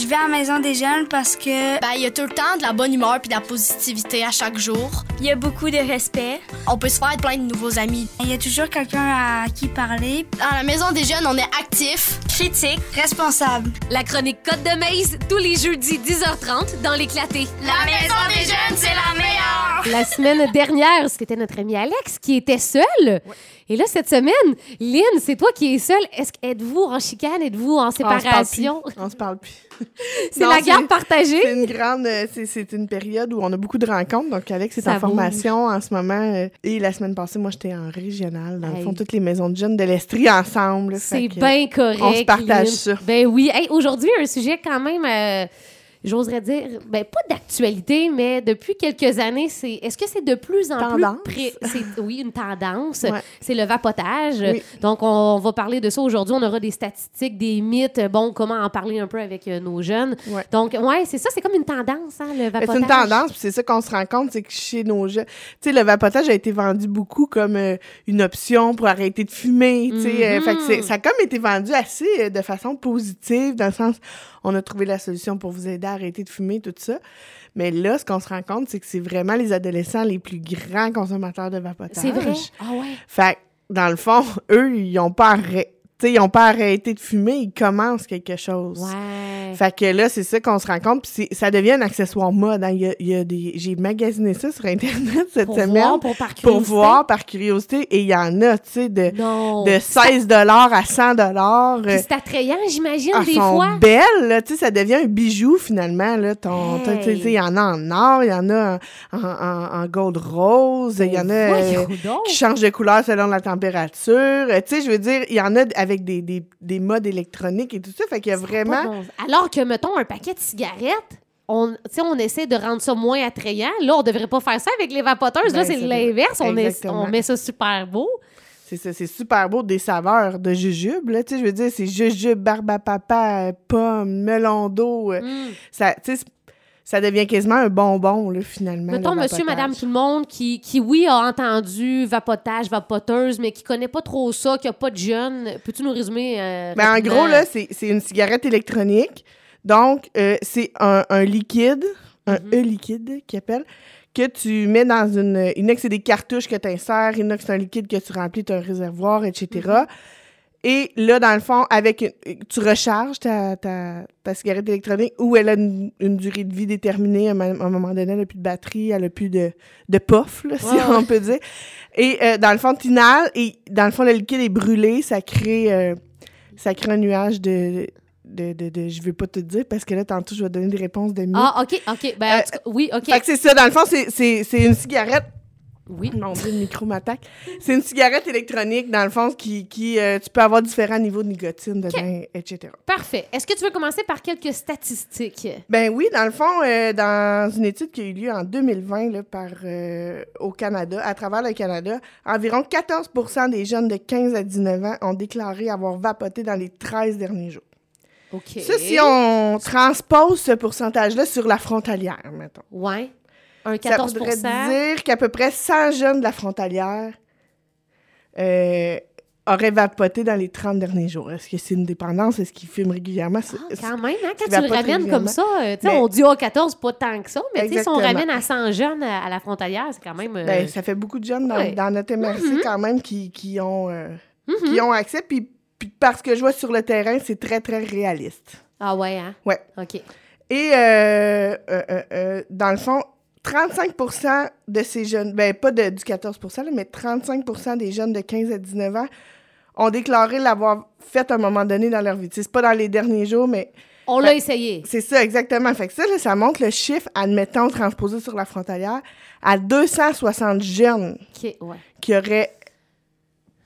Je vais à la maison des jeunes parce que Ben, il y a tout le temps de la bonne humeur puis de la positivité à chaque jour. il y a beaucoup de respect. On peut se faire plein de nouveaux amis. Il y a toujours quelqu'un à qui parler. À la maison des jeunes, on est actifs. Critique, responsable. La chronique Côte de Maze, tous les jeudis 10h30 dans l'éclaté. La maison des jeunes, c'est la meilleure! La semaine dernière, c'était notre ami Alex qui était seul. Et là, cette semaine, Lynn, c'est toi qui es seule. Est-ce que êtes-vous en chicane? Êtes-vous en séparation? On se parle plus. C'est la c'est- garde C'est partagée? une grande, euh, c'est- c'est une période où on a beaucoup de rencontres. Donc, Alex est Ça en formation en ce moment. euh, et la semaine passée, moi, j'étais en régional. Dans Hey. le fond, toutes les maisons de jeunes de l'Estrie ensemble. C'est bien correct. on se partage Lynn. ça. Ben oui. Hey, Aujourd'hui, un sujet quand même, euh, j'oserais dire, ben pas d'actualité, mais depuis quelques années, c'est. Est-ce que c'est de plus en Tendance. plus. Oui, une tendance. Ouais. C'est le vapotage. Oui. Donc, on va parler de ça aujourd'hui. On aura des statistiques, des mythes. Bon, comment en parler un peu avec euh, nos jeunes. Ouais. Donc, ouais, c'est ça. C'est comme une tendance, hein, le Ben, vapotage. C'est une tendance, puis c'est ça qu'on se rend compte, c'est que chez nos jeunes, tu sais, le vapotage a été vendu beaucoup comme euh, une option pour arrêter de fumer, tu sais. euh, fait que c'est- ça a comme été vendu assez euh, de façon positive, dans le sens, on a trouvé la solution pour vous aider à arrêter de fumer, tout ça. Mais là, ce qu'on se rend compte, c'est que c'est vraiment les adolescents les plus grands consommateurs de vapotage. C'est vrai? Ah ouais. Fait dans le fond, eux, ils n'ont pas arrêté. ils n'ont pas arrêté de fumer, ils commencent quelque chose. Ouais. Fait que là, c'est ça qu'on se rend compte. Puis c'est- ça devient un accessoire mode. hein. Il y a, il y a des... J'ai magasiné ça sur Internet cette Pour semaine voir, pour par pour voir par curiosité. Et il y en a, tu sais, de, Non. de 16 à 100 dollars. Puis c'est attrayant, j'imagine, elles des sont fois. belles, là, tu sais, ça devient un bijou finalement, là, ton, Hey. tu sais, il y en a en or, il y en a en, en- en gold rose, il y en a euh, Voyons donc. qui changent de couleur selon la température, Euh, tu sais, je veux dire, il y en a avec des, des, des modes électroniques et tout ça, fait qu'il y a vraiment... bon. Alors que, mettons, un paquet de cigarettes, on, on essaie de rendre ça moins attrayant. Là, on devrait pas faire ça avec les vapoteuses. là, Ben, c'est c'est l'inverse. On, est- Exactement. on met ça super beau. C'est ça, c'est super beau, des saveurs de jujube, là, tu sais, je veux dire, c'est jujube, barbe à papa, euh, pomme, melon d'eau, euh, Mm. ça, tu sais, c'est- ça devient quasiment un bonbon, là, finalement. Mettons, le monsieur, madame, tout le monde qui, qui, oui, a entendu vapotage, vapoteuse, mais qui connaît pas trop ça, qui a pas de jeunes. Peux-tu nous résumer? euh, Ben, en gros, là, c'est une cigarette électronique. Donc, euh, c'est un, un liquide, un Mhm. E-liquide qui appelle, que tu mets dans une. Inox, c'est des cartouches que tu insères. Inox, c'est un liquide que tu remplis, tu un réservoir, etc. Et là, dans le fond, avec une- tu recharges ta, ta, ta cigarette électronique où elle a une, une durée de vie déterminée. À un, moment donné, elle n'a plus de batterie, elle n'a plus de, de puff, là, si on peut dire. Et euh, dans le fond, tu inhales et dans le fond, le liquide est brûlé. Ça crée, euh, ça crée un nuage de, de, de, de- Je veux pas te dire parce que là, tantôt, je vais donner des réponses de mythes. Ah, OK, OK. Ben, en Euh, cas, oui, OK. Fait que c'est ça. Dans le fond, c'est- c'est c'est une cigarette Oui. mon Dieu, le micro m'attaque. C'est une cigarette électronique, dans le fond, qui, qui euh, tu peux avoir différents niveaux de nicotine dedans, etc. Parfait. Est-ce que tu veux commencer par quelques statistiques? Ben oui, dans le fond, euh, dans une étude qui a eu lieu en 2020 là, par, euh, au Canada, à travers le Canada, environ 14% des jeunes de 15 à 19 ans ont déclaré avoir vapoté dans les 13 derniers jours. OK. Ça, si on transpose ce pourcentage-là sur la frontalière, mettons. Ouais. Un Ça 14 voudrait dire qu'à peu près 100 jeunes de la frontalière euh, auraient vapoté dans les 30 derniers jours. Est-ce que c'est une dépendance? Est-ce qu'ils fument régulièrement? Ah, quand même, hein, quand tu le ramènes comme ça, euh, tu sais, Mais- on dit, oh, 14, pas tant que ça, mais si on ramène à 100 jeunes à, à la frontalière, c'est quand même... euh, Ben, ça fait beaucoup de jeunes dans, Ouais. dans notre MRC Mhm. quand même qui, qui ont, euh, mhm. qui ont accès. Puis, puis parce que je vois sur le terrain, c'est très, très réaliste. Ah ouais, hein? Ouais. OK. Et euh, euh, dans le fond, 35% de ces jeunes, ben pas de, du 14 là, mais 35% des jeunes de 15 à 19 ans ont déclaré l'avoir fait à un moment donné dans leur vie. C'est pas dans les derniers jours, mais On l'a essayé. c'est ça exactement. Fait que ça, là, ça montre le chiffre, admettons, transposé sur la frontalière, à 260 jeunes ouais. qui auraient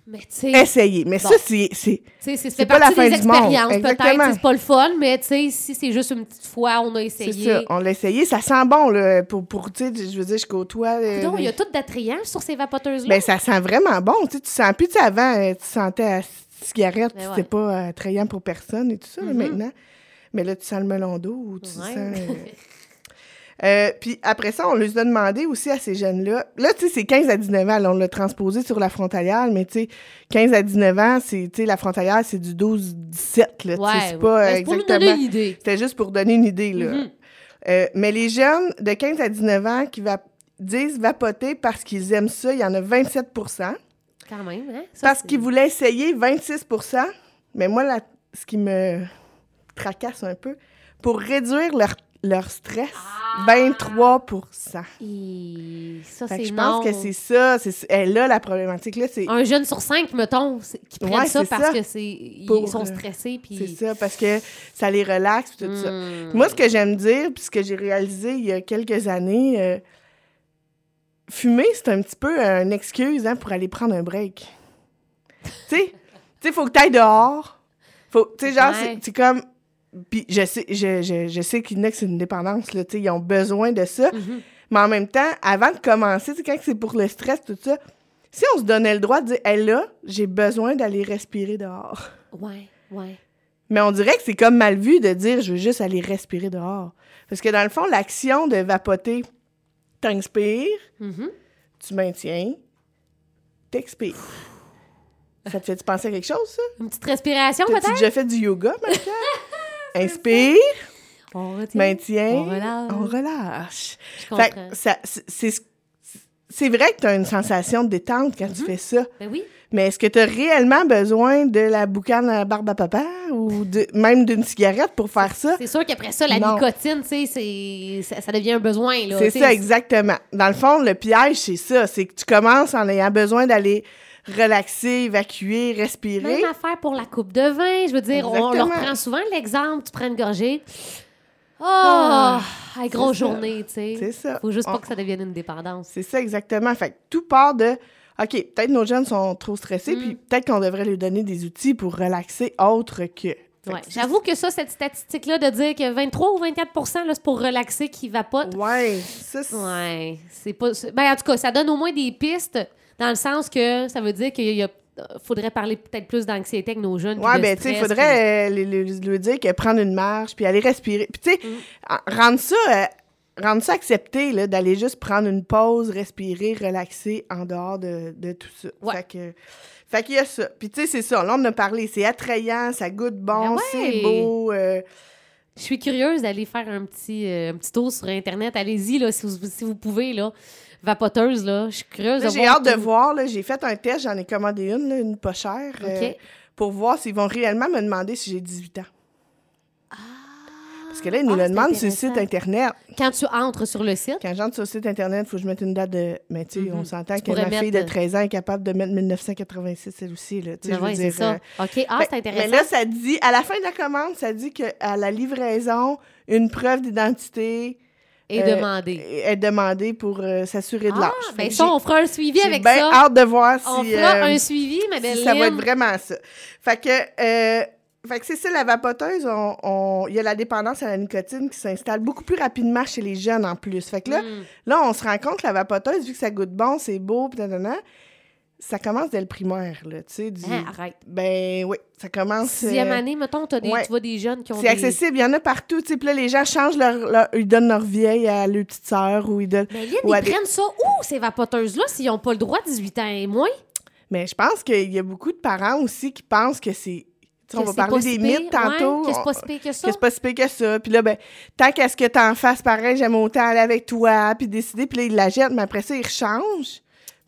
Mais essayé. Mais Bon. ça, c'est... c'est- c'est- c'est pas la fin des du monde. peut-être. C'est pas le fun, mais tu sais, si c'est juste une petite fois, on a C'est essayé. ça, on l'a essayé. Ça sent bon, là, pour, pour tu sais, je veux dire, je côtoie... euh, il y a tout d'attrayant sur ces vapoteuses-là. Ben, ça sent vraiment bon. Tu sens plus, tu avant, euh, tu sentais la cigarette, Ben c'était ouais. pas euh, attrayant pour personne et tout ça, là, Mhm. maintenant. Mais là, tu sens le melon d'eau ou tu Ouais. sens... euh, puis après ça, on les a demandé aussi à ces jeunes-là. Là, tu sais, c'est 15 à 19 ans. Là, on l'a transposé sur la frontalière, mais tu sais, 15 à 19 ans, c'est, tu sais, la frontalière, c'est du 12-17, là. tu sais, Ouais, c'est pas Ben, c'est pour nous exactement... donner une idée. C'était juste pour donner une idée, là. Mhm. Euh, mais les jeunes de 15 à 19 ans qui va- disent vapoter parce qu'ils aiment ça, il y en a 27% Quand même, hein? Ça, Parce qu'ils voulaient essayer 26% Mais moi, ce qui me tracasse un peu, pour réduire leur, leur stress, Ah! 23 Et ça, c'est je pense que c'est ça. C'est, elle là, la problématique. Là, c'est, Un jeune sur cinq, mettons, qui prennent Ouais, ça parce ça. que c'est ils Pour, sont euh, stressés. Puis... c'est ça, parce que ça les relaxe, ça. Hmm. Moi, ce que j'aime dire, puis ce que j'ai réalisé il y a quelques années, euh, fumer, c'est un petit peu une excuse hein, pour aller prendre un break. tu sais, il faut que tu ailles dehors. Faut, tu sais, genre, Ouais. c'est comme. Puis je sais, je, je, je sais qu'il y en a que c'est une dépendance, là, ils ont besoin de ça. Mhm. Mais en même temps, avant de commencer, tu sais, quand c'est pour le stress, tout ça, si on se donnait le droit de dire, hey, là, j'ai besoin d'aller respirer dehors. Ouais, ouais. Mais on dirait que c'est comme mal vu de dire je veux juste aller respirer dehors. Parce que dans le fond, l'action de vapoter, t'inspires, Mhm. tu maintiens, t'expires. Ça te fait penser à quelque chose, ça? Une petite respiration, peut-être? déjà fait du yoga, Marca? Inspire, On retient. maintiens, On relâche. on relâche. C'est- c'est vrai que tu as une sensation de détente quand tu fais ça. Ben oui. Mais est-ce que tu as réellement besoin de la boucane à la barbe à papa ou de- même d'une cigarette pour faire ça? C'est sûr qu'après ça, la Non. nicotine, tu sais, c'est- ça, ça devient un besoin. C'est ça, exactement. Dans le fond, le piège, c'est ça. C'est que tu commences en ayant besoin d'aller relaxer, évacuer, respirer. Même affaire pour la coupe de vin. Je veux dire, on leur prend souvent l'exemple. Tu prends une gorgée. Oh! hey, grosse c'est ça. journée, tu sais. C'est ça. Faut juste pas On- que ça devienne une dépendance. C'est ça, exactement. Fait que tout part de... OK, peut-être nos jeunes sont trop stressés, Mm. puis peut-être qu'on devrait leur donner des outils pour relaxer autre que... Ouais. que J'avoue que ça, cette statistique-là de dire que 23 ou 24 là, c'est pour relaxer qui vapote. Ouais, ça, c'est... Ouais, c'est pas. Ben, en tout cas, ça donne au moins des pistes dans le sens que ça veut dire qu'il y a. faudrait parler peut-être plus d'anxiété avec nos jeunes. de ben, tu sais, faudrait euh, lui- dire que prendre une marche, puis aller respirer. Puis, tu sais, Mm. en- rendre ça... euh, rendre ça accepté, là, d'aller juste prendre une pause, respirer, relaxer en dehors de, de tout ça. Ouais. Fait que... Fait qu'il y a ça. Puis, tu sais, c'est ça. Là, on en a parlé. C'est attrayant, ça goûte bon, Ben ouais. c'est beau. euh, Je suis curieuse d'aller faire un petit, euh, un petit tour sur Internet. Allez-y, là, si vous, si vous pouvez, là. Vapoteuse, là. Je suis curieuse j'ai hâte de voir. là. J'ai fait un test, j'en ai commandé une, là, une pas chère, euh, OK. pour voir s'ils vont réellement me demander si j'ai 18 ans. Parce que là, ils nous Ah, le demandent sur le site. Internet. Quand tu entres sur le site, Quand j'entre sur le site Internet, il faut que je mette une date de... Mais tu sais, on s'entend Tu que ma fille de mettre, euh, 13 ans est capable de mettre 1986, elle aussi. Là. Tu sais, ben je veux dire, ça. euh, OK. Ah, c'est intéressant. Mais là, ça dit, à la fin de la commande, ça dit qu'à la livraison, une preuve d'identité Et euh, demander. est demandée pour euh, s'assurer de Ah, l'âge. ben ça, on fera un suivi avec bien ça. hâte de voir si, on fera euh, un suivi, ma belle si ça va être vraiment ça. Fait que, fait que c'est ça, la vapoteuse, on- on- il y a la dépendance à la nicotine qui s'installe beaucoup plus rapidement chez les jeunes en plus. Fait que là, Mm. là on se rend compte que la vapoteuse, vu que ça goûte bon, c'est beau, pis ça commence dès le primaire, là, tu sais. du- Hein, arrête. Ben oui, ça commence... Sixième euh, année, mettons, t'as des, ouais. tu vois des jeunes qui ont c'est des... accessible, il y en a partout, tu sais. Puis là, les gens changent leur, leur- Ils donnent leur vieille à leur petite sœur ou ils donnent... Mais à ils des- prennent ça où, ces vapoteuses-là, s'ils n'ont pas le droit, 18 ans et moins? Mais je pense qu'il y a beaucoup de parents aussi qui pensent que c'est... tu sais, On va parler des mythes tantôt. que c'est pas si pire que ça. que c'est pas si pire que ça. Puis là, ben, tant qu'à ce que t'en fasses pareil, j'aime autant aller avec toi, puis décider. Puis là, ils la jettent, mais après ça, ils rechangent.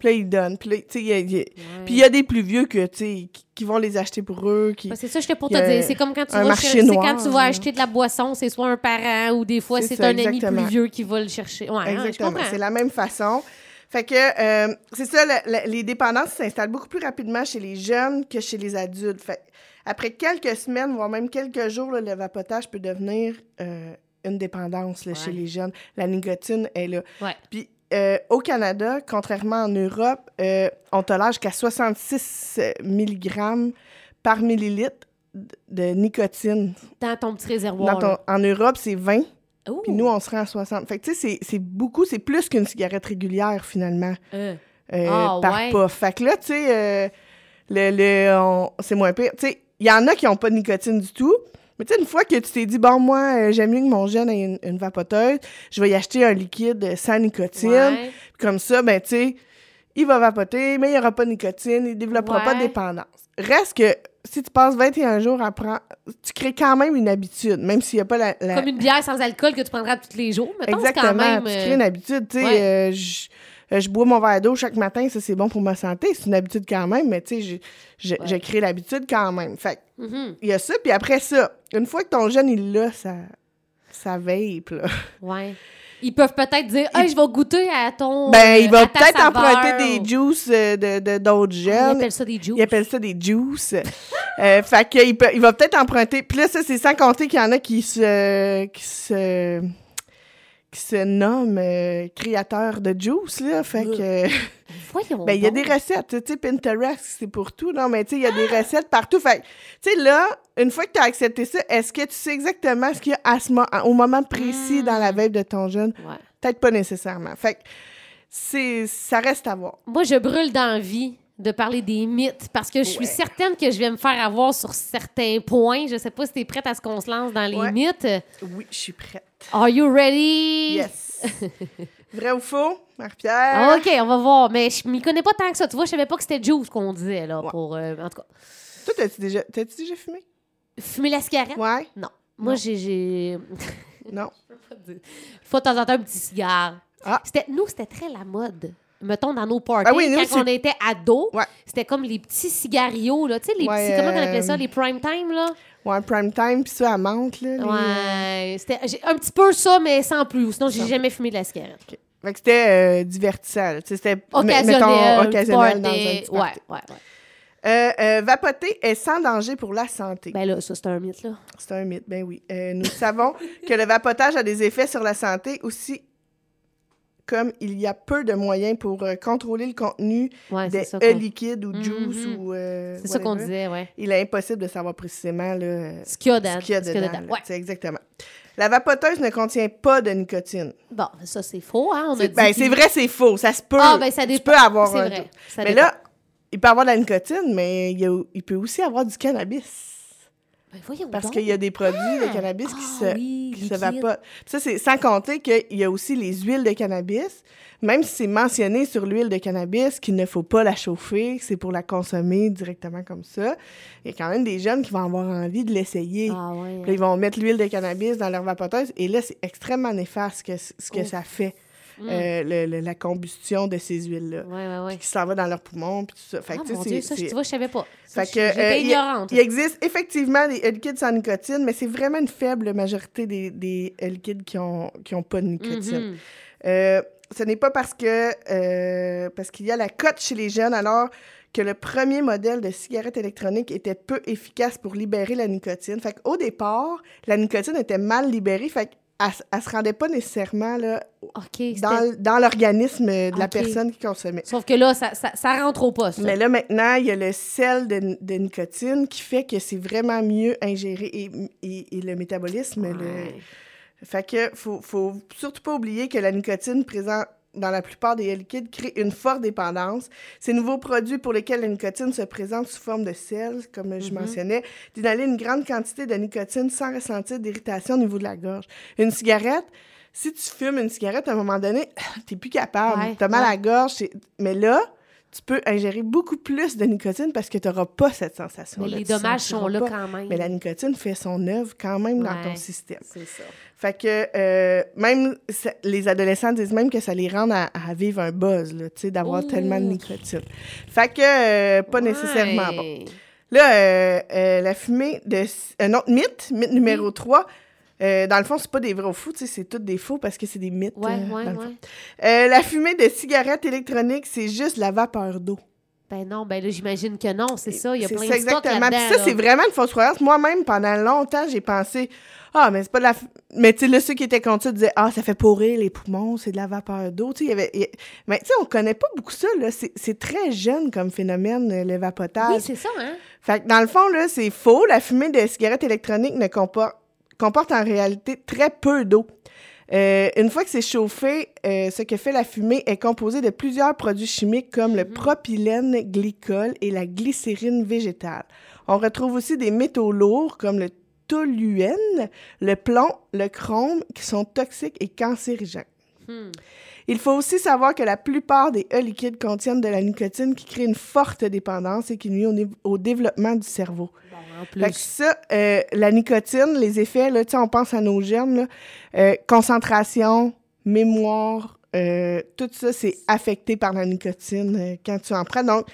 Puis là, ils donnent. Puis là, tu sais, il y a- il y a- Ouais. puis il y a des plus vieux que, tu sais, qui, qui vont les acheter pour eux. Qui... Ben, c'est ça, j'étais pour il y te a dire. C'est comme quand tu un vas marché cher- c'est noir, quand tu vas là. acheter de la boisson, c'est soit un parent ou des fois C'est c'est ça, un ami exactement. plus vieux qui va le chercher. Ouais, hein, je Exactement. comprends. C'est la même façon. Fait que, euh, c'est ça, le- le- les dépendances s'installent beaucoup plus rapidement chez les jeunes que chez les adultes. Fait après quelques semaines, voire même quelques jours, là, le vapotage peut devenir euh, une dépendance là, chez les jeunes. La nicotine est là. Ouais. Puis euh, au Canada, contrairement en Europe, euh, on tolère jusqu'à 66 mg par millilitre de- nicotine. Dans ton petit réservoir. Dans ton- en Europe, c'est 20. là. Ouh. Puis nous, on se rend à 60. Fait que, tu sais, c'est- beaucoup, c'est plus qu'une cigarette régulière, finalement, Euh, euh, Ah, par ouais. puff. Fait que là, tu sais, euh, le, le- c'est moins pire. Tu sais, il y en a qui n'ont pas de nicotine du tout, Mais tu sais, une fois que tu t'es dit, bon, moi, euh, j'aime mieux que mon jeune ait une, une vapoteuse, je vais y acheter un liquide sans nicotine. Ouais. Puis Comme ça, ben, tu sais, il va vapoter, mais il n'y aura pas de nicotine, il ne développera pas de dépendance. Reste que si tu passes 21 jours à prendre, tu crées quand même une habitude, même s'il n'y a pas la. la- Comme une bière sans alcool que tu prendras tous les jours. Mettons, Exactement, quand même. tu euh, crées une habitude. Tu sais, ouais. euh, euh, je bois mon verre d'eau chaque matin, ça c'est bon pour ma santé, c'est une habitude quand même, mais tu sais, je, je, Ouais. crée l'habitude quand même. Fait mhm, il y a ça, puis après ça, une fois que ton jeune il l'a, ça, ça vape, là. Ouais. Ils peuvent peut-être dire, hey, je vais goûter à ton. Ben, il va peut-être emprunter des juices euh, de de- d'autres Ah, Ils jeunes. appellent ça des juice. Ils appellent ça des juices. euh, fait que il, peut, il va peut-être emprunter. Puis là, ça, c'est sans compter qu'il y en a qui se. qui se. Qui se nomment euh, créateurs de juice, là. Fait que. Voyons. Ben, il y a des recettes. Tu sais, Pinterest, c'est pour tout. Non, mais tu sais, il y a des recettes partout. Fait tu sais, là, une fois que tu as accepté ça, est-ce que tu sais exactement ce qu'il y a à ce mo- au moment précis dans la veille de ton jeune? Ouais. Peut-être pas nécessairement. Fait que, c'est, ça reste à voir. Moi, je brûle d'envie de parler des mythes parce que je suis Ouais. certaine que je vais me faire avoir sur certains points. Je sais pas si tu es prête à ce qu'on se lance dans les Ouais. mythes. Oui, je suis prête. Are you ready? Yes. Vrai ou faux, Marie-Pierre? OK, on va voir. Mais je m'y connais pas tant que ça. Tu vois, je savais pas que c'était juice qu'on disait, là. Ouais. Pour, euh, en tout cas, Toi, t'as-tu déjà, t'as-tu déjà fumé? fumer la cigarette? Ouais? Non. Moi, j'ai-. Non? Fois de temps en temps, un petit cigare. Ah. C'était, nous, c'était très la mode. Mettons, dans nos parties, Ah oui, nous, quand on était ados, Ouais. c'était comme les petits cigarios, là. Tu sais, les Ouais, petits, comment on appelait euh, ça, les prime time, là? Ouais, prime time, puis ça, à menthe, là. les- Ouais. C'était un petit peu ça, mais sans plus. Sinon, j'ai jamais fumé de la cigarette. Fait que c'était euh, divertissant. là. Tu sais, C'était, Occasionnel, mettons, occasionnel dans un party. petit Ouais, ouais, ouais. Euh, euh, vapoter est sans danger pour la santé. Ben là, ça, c'est un mythe, là. C'est un mythe, ben oui. Euh, nous savons que le vapotage a des effets sur la santé aussi comme il y a peu de moyens pour euh, contrôler le contenu Ouais, des. E liquides ou Mhm. juice ou euh, C'est ça qu'on whatever. disait, ouais. Il est impossible de savoir précisément là, euh, Ce qu'il y a dedans. ce qu'il y a dedans. dedans. là. Ouais. C'est exactement. La vapoteuse ne contient pas de nicotine. Bon, ça, c'est faux, hein? On a C'est- dit ben, vrai, c'est faux. Ça se peut. Ah, ben, ça tu dépend. peux avoir C'est un vrai. Ça Mais dépend. là, il peut avoir de la nicotine, mais il, a- il peut aussi avoir du cannabis. Ben, Parce qu'il y a des produits de cannabis qui Ah, se, oui, qui se vapotent. Ça, c'est sans compter qu'il y a aussi les huiles de cannabis. Même si c'est mentionné sur l'huile de cannabis qu'il ne faut pas la chauffer, c'est pour la consommer directement comme ça, il y a quand même des jeunes qui vont avoir envie de l'essayer. Ah. Puis là, ils vont mettre l'huile de cannabis dans leur vapoteuse et là, c'est extrêmement néfaste que, ce que ça fait, Mm. euh, le- le- la combustion de ces huiles-là. Ouais, ouais, ouais. Qui s'en va dans leurs poumons, puis tout ça. Fait Ah, que, mon Dieu, ça, tu vois, je savais pas. Fait que, euh, il ignorante. il existe effectivement des liquides sans nicotine, mais c'est vraiment une faible majorité des, des liquides qui ont, qui ont pas de nicotine. Mhm. Euh, ce n'est pas parce que euh, parce qu'il y a la cote chez les jeunes alors que le premier modèle de cigarette électronique était peu efficace pour libérer la nicotine. Fait qu'au départ, la nicotine était mal libérée, fait qu'elle s- elle se rendait pas nécessairement là, dans, l'organisme de la personne qui consommait. Sauf que là, ça, ça, ça rentre au poste. Mais là, maintenant, il y a le sel de, de nicotine qui fait que c'est vraiment mieux ingéré et, et- et le métabolisme. le- Ouais. Fait que faut, faut surtout pas oublier que la nicotine présente dans la plupart des liquides crée une forte dépendance. Ces nouveaux produits pour lesquels la nicotine se présente sous forme de sel, comme je Mhm. mentionnais, d'inhaler une grande quantité de nicotine sans ressentir d'irritation au niveau de la gorge. Une cigarette, si tu fumes une cigarette, à un moment donné, t'es plus capable. Ouais, T'as mal à la gorge. Mais là, tu peux ingérer beaucoup plus de nicotine parce que tu n'auras pas cette sensation. Mais les dommages sont là quand même. Mais la nicotine fait son œuvre quand même dans ton système. C'est ça. Fait que euh, même ça- les adolescents disent même que ça les rend à, à vivre un buzz, tu sais, d'avoir tellement de nicotine. Fait que euh, pas nécessairement bon. Là, euh, euh, la fumée de... Un autre mythe, mythe numéro 3, dans le fond, c'est pas des vrais sais, c'est tous des faux parce que c'est des mythes. Ouais, euh, ouais, ouais. Euh, la fumée de cigarettes électroniques, c'est juste la vapeur d'eau. Ben non, ben là, j'imagine que non, c'est ça. Il y a plein de exactement. Puis ça, c'est vraiment une fausse croyance. Moi-même, pendant longtemps, j'ai pensé Ah, mais c'est pas de la. f- Mais tu sais, là, ceux qui étaient contre ça disaient Ah, ça fait pourrir les poumons, c'est de la vapeur d'eau. Tu sais, il y avait. y- Mais tu sais, on connaît pas beaucoup ça, là. C'est très jeune comme phénomène, euh, le vapotage. Oui, c'est ça, hein? Fait que dans le fond, là, c'est faux. La fumée de cigarettes électroniques ne comporte, comporte en réalité très peu d'eau. Euh, une fois que c'est chauffé, euh, ce que fait la fumée est composé de plusieurs produits chimiques comme le propylène glycol et la glycérine végétale. On retrouve aussi des métaux lourds comme le toluène, le plomb, le chrome, qui sont toxiques et cancérigènes. Hmm. Il faut aussi savoir que la plupart des E liquides contiennent de la nicotine qui crée une forte dépendance et qui nuit au, développement du cerveau. Bon, en Fait que plus. ça, euh, la nicotine, les effets, là, on pense à nos germes, là, euh, concentration, mémoire, euh, tout ça, c'est affecté par la nicotine quand tu en prends. Donc,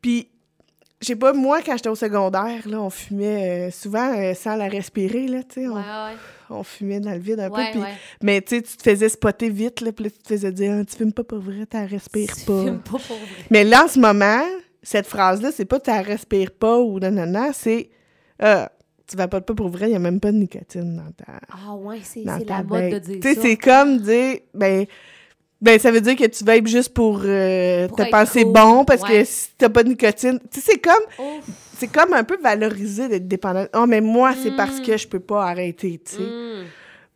puis, je sais pas, moi, quand j'étais au secondaire, là, on fumait euh, souvent euh, sans la respirer, là, tu sais, on, Ouais, ouais. on fumait dans le vide un peu. Ouais, ouais. Mais tu te faisais spotter vite, là, puis là, tu te faisais dire, Ah, tu fumes pas pour vrai, t'en respires Tu pas. fumes pas pour vrai. Mais là, en ce moment, cette phrase-là, c'est pas tu la respires pas ou nanana, c'est euh, tu vapotes pas pour vrai, il y a même pas de nicotine dans ta, Ah ouais, c'est la mode de dire Tu sais, ça. c'est comme dire, ben, ben, ça veut dire que tu vapes juste pour, euh, Pour te penser cool, bon parce ouais. que si t'as pas de nicotine, tu sais, c'est comme, c'est comme un peu valorisé d'être dépendant. Oh, mais moi, c'est Mm. parce que je peux pas arrêter, tu sais. Hmm.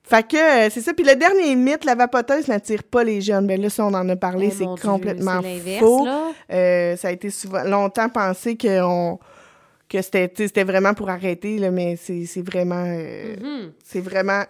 Fait que euh, c'est ça. Puis le dernier mythe, la vapoteuse n'attire pas les jeunes. Ben là, ça, on en a parlé, Eh, c'est Dieu, complètement faux. Euh, ça a été souvent longtemps pensé que, on, que c'était vraiment pour arrêter, là, mais c'est c'est vraiment. euh, Mhm. C'est vraiment.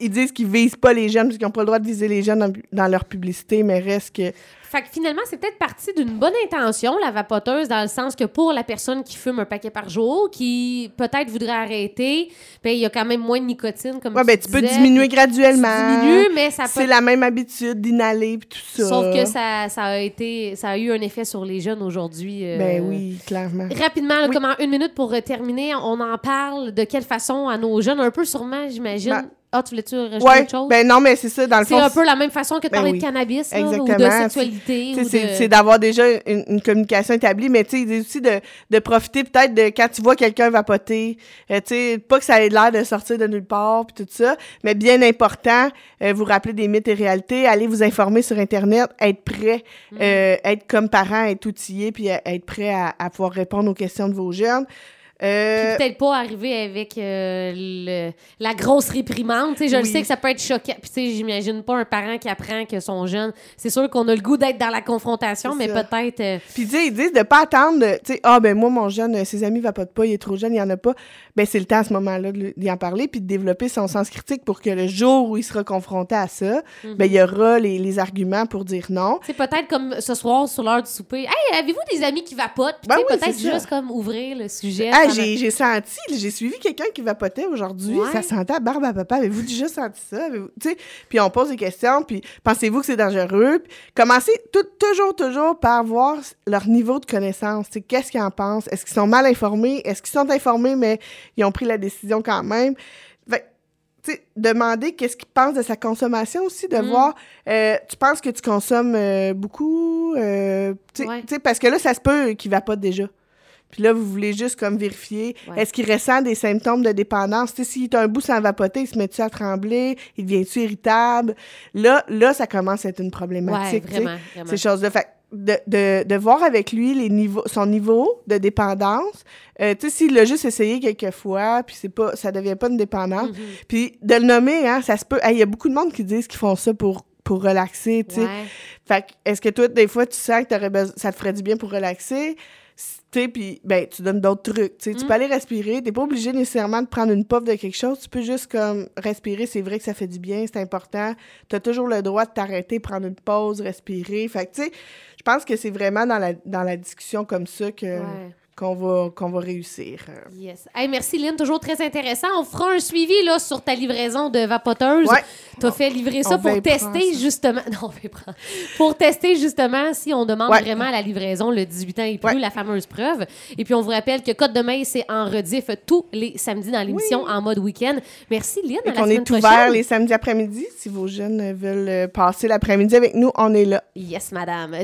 Ils disent qu'ils visent pas les jeunes parce qu'ils n'ont pas le droit de viser les jeunes dans, dans leur publicité, mais reste que. Fait que finalement, c'est peut-être parti d'une bonne intention, la vapoteuse, dans le sens que pour la personne qui fume un paquet par jour, qui peut-être voudrait arrêter, ben il y a quand même moins de nicotine, comme Ouais, tu ben, tu peux disais, diminuer graduellement. Tu diminues, mais ça peut... C'est la même habitude d'inhaler puis tout ça. Sauf que ça, ça a été... Ça a eu un effet sur les jeunes aujourd'hui. euh, Ben oui, clairement. Rapidement, là, Oui. comment une minute pour terminer, on en parle de quelle façon à nos jeunes, un peu sûrement, j'imagine. Ben, ah, tu voulais-tu rajouter Ouais, autre chose? ben non, mais c'est ça, dans le c'est fond. un peu la même façon que de Ben parler oui. de cannabis, là, ou de sexualité. C'est de... c'est d'avoir déjà une, une communication établie, mais tu sais, aussi de, de profiter peut-être de quand tu vois quelqu'un vapoter, euh, tu sais, pas que ça ait l'air de sortir de nulle part, puis tout ça, mais bien important, euh, vous rappeler des mythes et réalités, aller vous informer sur Internet, être prêt, Mm. euh, être comme parent, être outillé, puis être prêt à, à pouvoir répondre aux questions de vos jeunes. Euh, peut-être pas arriver avec euh, le- la grosse réprimande. Je le sais que ça peut être choquant. Puis, j'imagine pas un parent qui apprend que son jeune. C'est sûr qu'on a le goût d'être dans la confrontation, mais peut-être. euh, Puis, tu sais, ils disent de pas attendre, tu sais, ah, ben moi, mon jeune, ses amis vapotent pas, il est trop jeune, il y en a pas. Ben, c'est le temps à ce moment-là d'y en parler, puis de développer son sens critique pour que le jour où il sera confronté à ça, Mhm. ben, il y aura les, les arguments pour dire non. C'est peut-être comme ce soir sur l'heure du souper. Hey, avez-vous des amis qui vapotent? Puis, Ben oui, peut-être juste comme ouvrir le sujet. J'ai senti, j'ai suivi quelqu'un qui vapotait aujourd'hui, Ouais. ça sentait à barbe à papa. Avez-vous déjà senti ça? Puis on pose des questions, puis pensez-vous que c'est dangereux? Puis commencez tout- toujours, toujours par voir leur niveau de connaissance. Qu'est-ce qu'ils en pensent? Est-ce qu'ils sont mal informés? Est-ce qu'ils sont informés, mais ils ont pris la décision quand même? Fait que, tu sais, demander qu'est-ce qu'ils pensent de sa consommation aussi, de Mm. voir, euh, tu penses que tu consommes euh, beaucoup? euh, Ouais. parce que là, ça se peut qu'ils vapotent déjà. Puis là, vous voulez juste comme vérifier, Ouais. est-ce qu'il ressent des symptômes de dépendance? Tu sais, s'il est un bout sans vapoter, il se met-tu à trembler? Il devient-tu irritable? Là, là, ça commence à être une Ouais, problématique. tu sais, vraiment. vraiment. Ces choses-là. Fait de, de, de voir avec lui les niveaux, son niveau de dépendance. Euh, tu sais, s'il l'a juste essayé quelques fois, puis c'est pas, ça devient pas une dépendance. Mhm. Puis de le nommer, hein, ça se peut. Hey, Il y a beaucoup de monde qui disent qu'ils font ça pour, pour relaxer, tu sais. Ouais. Fait que, est-ce que toi, des fois, tu sens que t'aurais besoin- ça te ferait du bien pour relaxer? Tu puis, ben, tu donnes d'autres trucs. Tu sais, tu Mm. peux aller respirer. T'es pas obligé nécessairement de prendre une puff de quelque chose. Tu peux juste, comme, respirer. C'est vrai que ça fait du bien, c'est important. T'as toujours le droit de t'arrêter, prendre une pause, respirer. Fait que, tu sais, je pense que c'est vraiment dans la, dans la discussion comme ça que, Ouais. Qu'on va, qu'on va réussir. Yes. Hey, merci Lynn, toujours très intéressant. On fera un suivi là, sur ta livraison de vapoteuse. Ouais. Tu as fait livrer ça On pour tester ça. justement. Non, on prendre. Pour tester justement si on demande Ouais. vraiment la livraison le 18 ans et plus, Ouais. la fameuse preuve. Et puis on vous rappelle que Code de mail, c'est en rediff tous les samedis dans l'émission en mode week-end. Merci Lynn. Et à la qu'on semaine est ouvert prochaine. les samedis après-midi. Si vos jeunes veulent passer l'après-midi avec nous, on est là. Yes, madame.